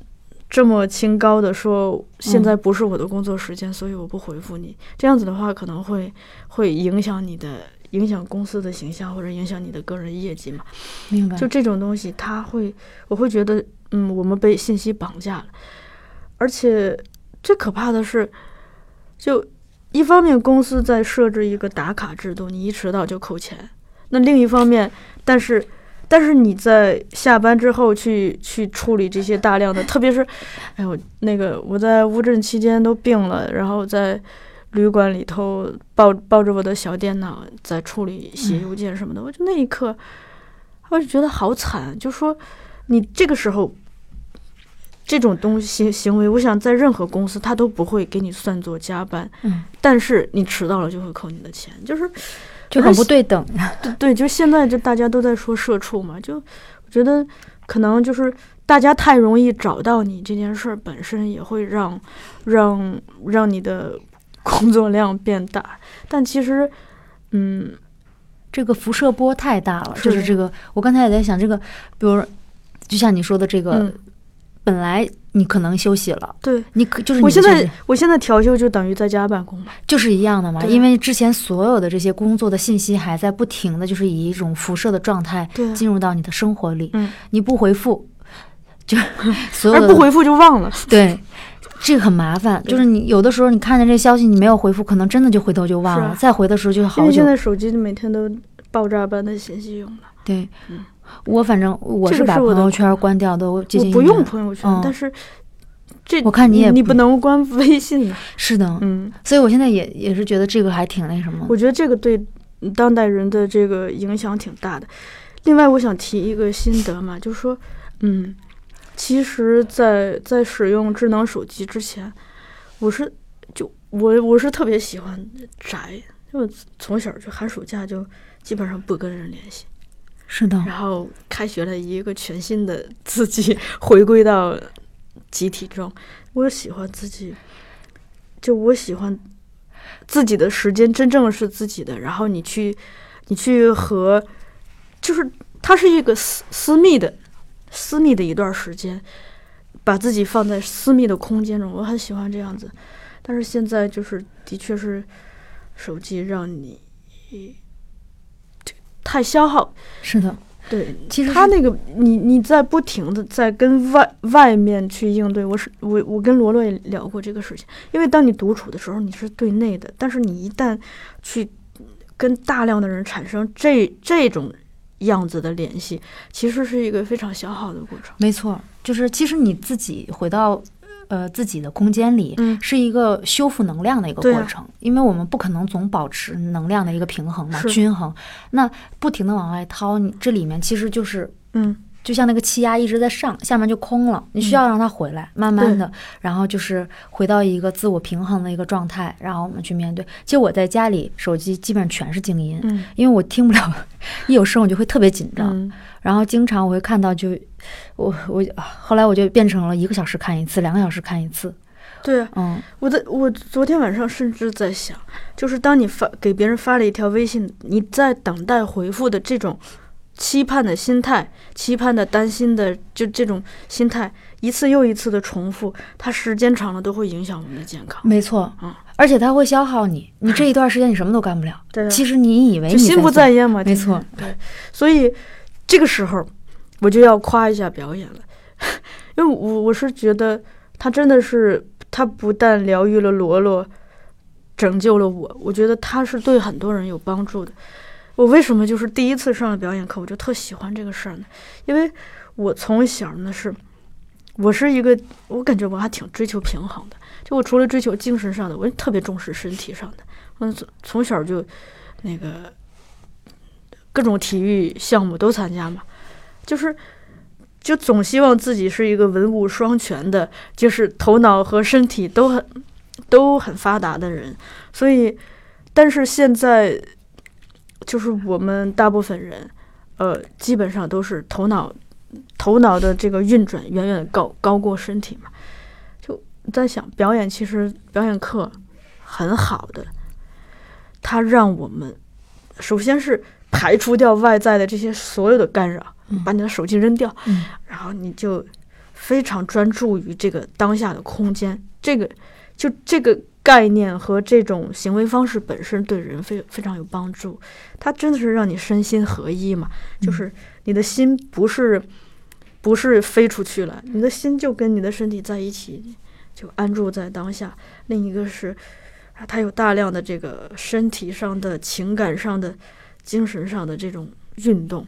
Speaker 1: 这么清高的说，现在不是我的工作时间，所以我不回复你。这样子的话，可能会会影响你的。影响公司的形象，或者影响你的个人业绩嘛？
Speaker 2: 明白。
Speaker 1: 就这种东西，他会，我会觉得，嗯，我们被信息绑架了，而且最可怕的是，就一方面公司在设置一个打卡制度，你一迟到就扣钱；那另一方面，但是但是你在下班之后去去处理这些大量的，特别是，哎呦，那个我在乌镇期间都病了，然后在。旅馆里头抱抱着我的小电脑在处理写邮件什么的，我就那一刻，我就觉得好惨。就说你这个时候这种东西行行为，我想在任何公司他都不会给你算作加班，
Speaker 2: 嗯，
Speaker 1: 但是你迟到了就会扣你的钱，就是
Speaker 2: 就很不对等。
Speaker 1: 对对，就现在就大家都在说社畜嘛，就我觉得可能就是大家太容易找到你这件事儿本身也会让让让你的。工作量变大，但其实，嗯，
Speaker 2: 这个辐射波太大了。
Speaker 1: 是
Speaker 2: 就是这个，我刚才也在想，这个，比如，就像你说的这个，
Speaker 1: 嗯
Speaker 2: 本来你可能休息了，
Speaker 1: 对。
Speaker 2: 你可就是
Speaker 1: 我现在我现在调休就等于在家办公。嘛。
Speaker 2: 就是一样的嘛，因为之前所有的这些工作的信息还在不停的就是以一种辐射的状态进入到你的生活里，
Speaker 1: 嗯，
Speaker 2: 你不回复，就 所有
Speaker 1: 不回复就忘了。
Speaker 2: 对。这个很麻烦，就是你有的时候你看见这消息，你没有回复，可能真的就回头就忘了，
Speaker 1: 啊。
Speaker 2: 再回的时候就
Speaker 1: 因
Speaker 2: 好久。
Speaker 1: 为现。在手机每天都爆炸般的信息用了，
Speaker 2: 对。
Speaker 1: 嗯，
Speaker 2: 我反正我
Speaker 1: 这
Speaker 2: 是把朋友圈关掉都接近
Speaker 1: 我不用朋友圈，
Speaker 2: 嗯
Speaker 1: 但是这
Speaker 2: 我看你也
Speaker 1: 你不能关 微信呐。
Speaker 2: 是的，
Speaker 1: 嗯，
Speaker 2: 所以我现在也也是觉得这个还挺那什么。
Speaker 1: 我觉得这个对当代人的这个影响挺大的。另外，我想提一个心得嘛，就是说，嗯，其实在，在使用智能手机之前，我是就我我是特别喜欢宅，就从小就寒暑假就基本上不跟人联系，
Speaker 2: 是的，
Speaker 1: 然后开学了一个全新的自己 回归到集体中。我喜欢自己，就我喜欢自己的时间真正是自己的，然后你去你去和就是它是一个私私密的私密的一段时间，把自己放在私密的空间中，我很喜欢这样子。但是现在就是的确是手机让你太消耗，
Speaker 2: 是的，
Speaker 1: 对，
Speaker 2: 其实
Speaker 1: 他那个你你在不停的在跟外外面去应对，我是我我跟罗罗也聊过这个事情，因为当你独处的时候你是对内的，但是你一旦去跟大量的人产生这这种样子的联系，其实是一个非常消耗的过程。
Speaker 2: 没错，就是其实你自己回到呃自己的空间里，
Speaker 1: 嗯。
Speaker 2: 是一个修复能量的一个过程，因为我们不可能总保持能量的一个平衡嘛，均衡。那不停的往外掏，你这里面其实就是
Speaker 1: 嗯，
Speaker 2: 就像那个气压一直在上，下面就空了，你需要让它回来，慢慢的，然后就是回到一个自我平衡的一个状态，然后我们去面对。其实我在家里手机基本上全是静音，
Speaker 1: 嗯。
Speaker 2: 因为我听不了，一有声我就会特别紧张，
Speaker 1: 嗯。
Speaker 2: 然后经常我会看到就我我后来我就变成了一个小时看一次，两个小时看一次，
Speaker 1: 对啊，
Speaker 2: 嗯，
Speaker 1: 我在我昨天晚上甚至在想，就是当你发给别人发了一条微信，你在等待回复的这种期盼的心态、期盼的担心的就这种心态，一次又一次的重复，它时间长了都会影响我们的健康。
Speaker 2: 没错，
Speaker 1: 嗯
Speaker 2: 而且它会消耗你，你这一段时间你什么都干不了，
Speaker 1: 对啊，
Speaker 2: 其实你以为你
Speaker 1: 心不
Speaker 2: 在
Speaker 1: 焉嘛。
Speaker 2: 没错
Speaker 1: 对，所以这个时候我就要夸一下表演了，因为我我是觉得他真的是，他不但疗愈了罗罗，拯救了我，我觉得他是对很多人有帮助的。我为什么就是第一次上了表演课，我就特喜欢这个事儿呢？因为我从小呢是，我是一个，我感觉我还挺追求平衡的。就我除了追求精神上的，我也特别重视身体上的。嗯，从从小就那个各种体育项目都参加嘛，就是就总希望自己是一个文武双全的，就是头脑和身体都很都很发达的人。所以，但是现在就是我们大部分人，呃，基本上都是头脑头脑的这个运转远远高高过身体嘛。就在想，表演其实表演课很好的，它让我们首先是排除掉外在的这些所有的干扰，把你的手机扔掉，
Speaker 2: 嗯
Speaker 1: 然后你就非常专注于这个当下的空间，这个就这个概念和这种行为方式本身对人非非常有帮助。它真的是让你身心合一嘛，就是你的心不是不是飞出去了，你的心就跟你的身体在一起，就安住在当下。另一个是啊，它有大量的这个身体上的、情感上的、精神上的这种运动，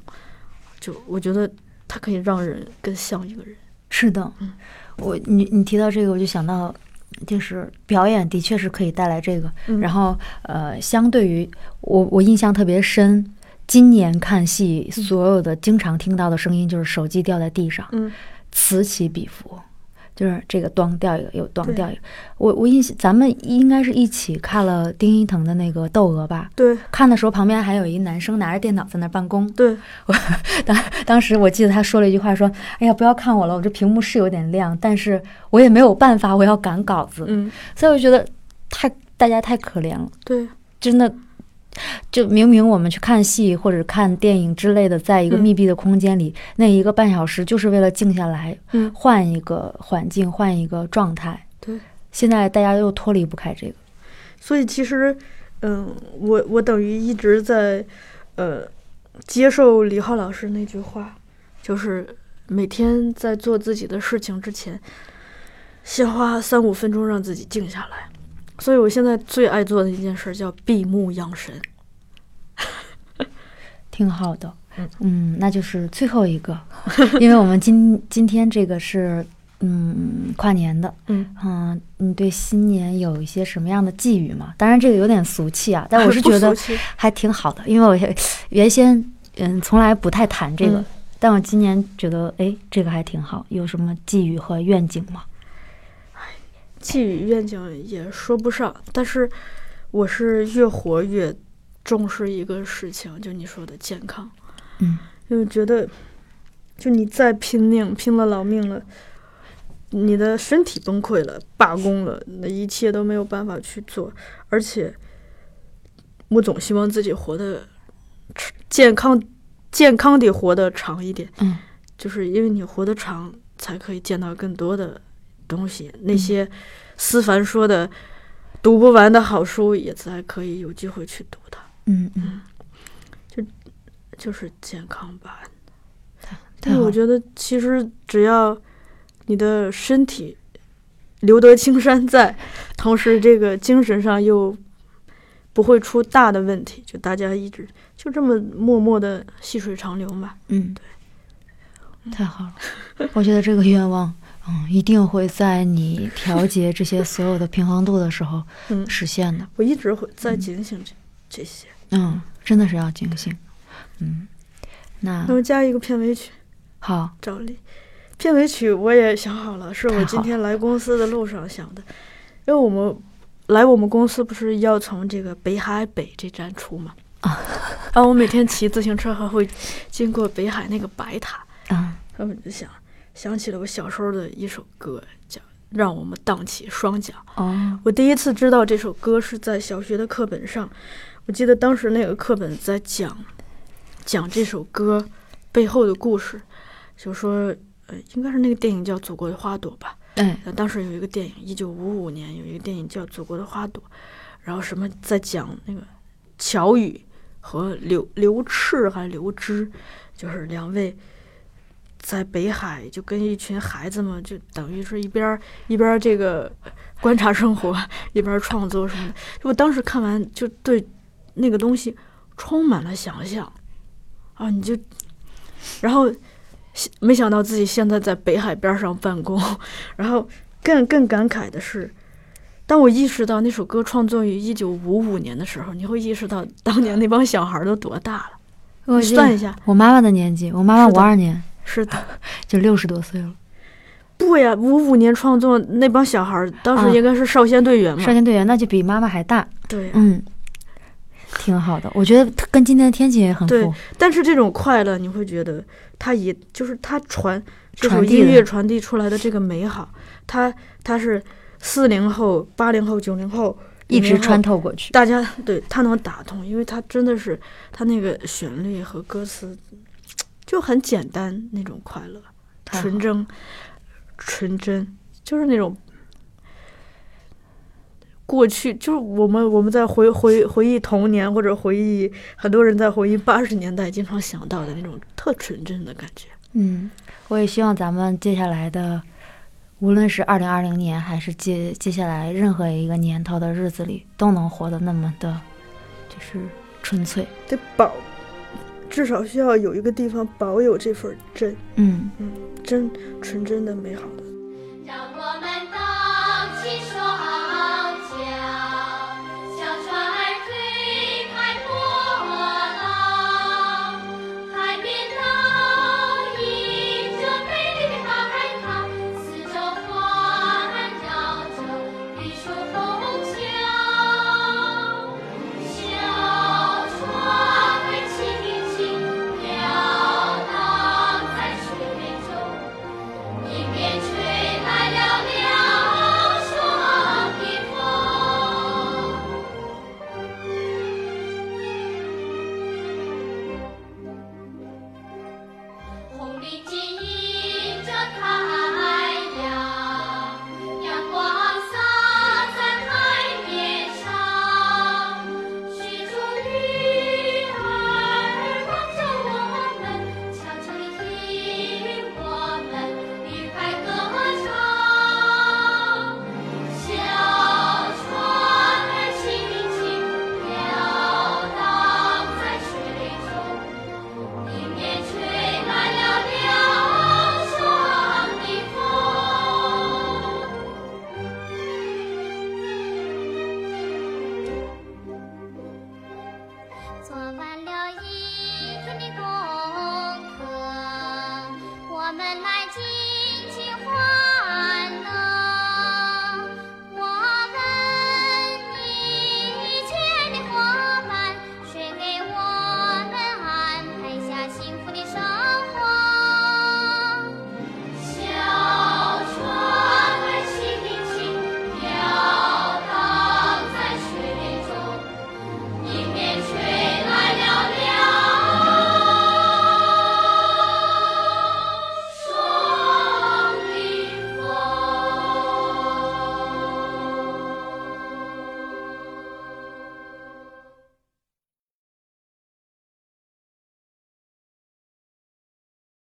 Speaker 1: 就我觉得它可以让人更像一个人。
Speaker 2: 是的，我你你提到这个，我就想到，就是表演的确是可以带来这个。
Speaker 1: 嗯
Speaker 2: 然后呃，相对于我我印象特别深，今年看戏所有的经常听到的声音就是手机掉在地上，
Speaker 1: 嗯
Speaker 2: 此起彼伏。就是这个咣掉一个，又咣
Speaker 1: 对
Speaker 2: 掉一个。我我印象，咱们应该是一起看了丁一腾的那个《窦娥》吧？
Speaker 1: 对
Speaker 2: 看的时候旁边还有一男生拿着电脑在那儿办公。
Speaker 1: 对，
Speaker 2: 当 当时我记得他说了一句话，说：“哎呀，不要看我了，我这屏幕是有点亮，但是我也没有办法，我要赶稿子。
Speaker 1: 嗯
Speaker 2: 所以我觉得太大家太可怜了，
Speaker 1: 对
Speaker 2: 真的。就明明我们去看戏或者看电影之类的，在一个
Speaker 1: 嗯
Speaker 2: 密闭的空间里，那一个半小时就是为了静下来，
Speaker 1: 嗯
Speaker 2: 换一个环境，换一个状态。
Speaker 1: 对。
Speaker 2: 现在大家又脱离不开这个。
Speaker 1: 所以其实，嗯，我我等于一直在，呃，接受李浩老师那句话，就是每天在做自己的事情之前，先花三五分钟让自己静下来。所以我现在最爱做的一件事叫闭目养神。
Speaker 2: 挺好的。
Speaker 1: 嗯，
Speaker 2: 嗯，那就是最后一个，因为我们今今天这个是嗯跨年的，
Speaker 1: 嗯，
Speaker 2: 嗯，你对新年有一些什么样的寄语吗？当然这个有点俗气啊，但我是觉得还挺好的，因为我也原先嗯从来不太谈这个，
Speaker 1: 嗯。
Speaker 2: 但我今年觉得哎这个还挺好，有什么寄语和愿景吗？
Speaker 1: 寄予愿景也说不上，但是我是越活越重视一个事情，就你说的健康。
Speaker 2: 嗯
Speaker 1: 因为觉得，就你再拼命，拼了老命了，你的身体崩溃了，罢工了，那一切都没有办法去做。而且，我总希望自己活得健康，健康地活得长一点。
Speaker 2: 嗯
Speaker 1: 就是因为你活得长，才可以见到更多的东西。那些思凡说的读不完的好书，也才可以有机会去读它。
Speaker 2: 嗯嗯，
Speaker 1: 就就是健康吧。但我觉得，其实只要你的身体留得青山在，同时这个精神上又不会出大的问题，就大家一直就这么默默的细水长流嘛。
Speaker 2: 嗯，对太好了，我觉得这个愿望，嗯，一定会在你调节这些所有的平衡度的时候
Speaker 1: 嗯，
Speaker 2: 实现的。
Speaker 1: 我一直会在警醒这这些。
Speaker 2: 嗯，真的是要警醒。嗯，那
Speaker 1: 那我加一个片尾曲，
Speaker 2: 好，
Speaker 1: 照例。片尾曲我也想好了，是我今天来公司的路上想的，因为我们来我们公司不是要从这个北海北这站出嘛，
Speaker 2: 啊，
Speaker 1: 然后我每天骑自行车还会经过北海那个白塔，
Speaker 2: 啊
Speaker 1: 然后我就想想起了我小时候的一首歌，叫《让我们荡起双桨》。
Speaker 2: 哦，
Speaker 1: 我第一次知道这首歌是在小学的课本上，我记得当时那个课本在讲讲这首歌背后的故事，就说呃，应该是那个电影叫《祖国的花朵》吧。
Speaker 2: 哎，
Speaker 1: 呃当时有一个电影，一九五五年有一个电影叫《祖国的花朵》，然后什么在讲那个乔羽和刘刘炽还是刘芝，就是两位在北海就跟一群孩子们，就等于是一边儿一边儿这个观察生活，一边儿创作什么的。我当时看完就对那个东西充满了想象啊，你就然后没想到自己现在在北海边儿上办公，然后更更感慨的是。当我意识到那首歌创作于一九五五年的时候，你会意识到当年那帮小孩儿都多大了。
Speaker 2: 我
Speaker 1: 你算一下，
Speaker 2: 我妈妈的年纪，我妈妈五二年，
Speaker 1: 是的，
Speaker 2: 就六十多岁了。
Speaker 1: 不呀，五五年创作那帮小孩儿，当
Speaker 2: 啊
Speaker 1: 时应该是少先队员嘛。
Speaker 2: 少先队员那就比妈妈还大，
Speaker 1: 对，
Speaker 2: 嗯，挺好的。我觉得跟今天的天气也很
Speaker 1: 对
Speaker 2: 符。
Speaker 1: 但是这种快乐，你会觉得它也就是它传这首
Speaker 2: 传递的
Speaker 1: 音乐传递出来的这个美好，它它是四零后、八零后、九零后00后
Speaker 2: 一直穿透过去。
Speaker 1: 大家对它能打通，因为它真的是它那个旋律和歌词就很简单那种快乐，纯真，纯真，就是那种过去，就是我们我们在回回回忆童年或者回忆很多人在回忆八十年代经常想到的那种特纯真的感觉。
Speaker 2: 嗯，我也希望咱们接下来的，无论是二零二零年，还是接接下来任何一个年头的日子里，都能活得那么的，就是纯粹。
Speaker 1: 至少需要有一个地方保有这份真，
Speaker 2: 嗯嗯，
Speaker 1: 真纯真的美好的。
Speaker 3: 让我们荡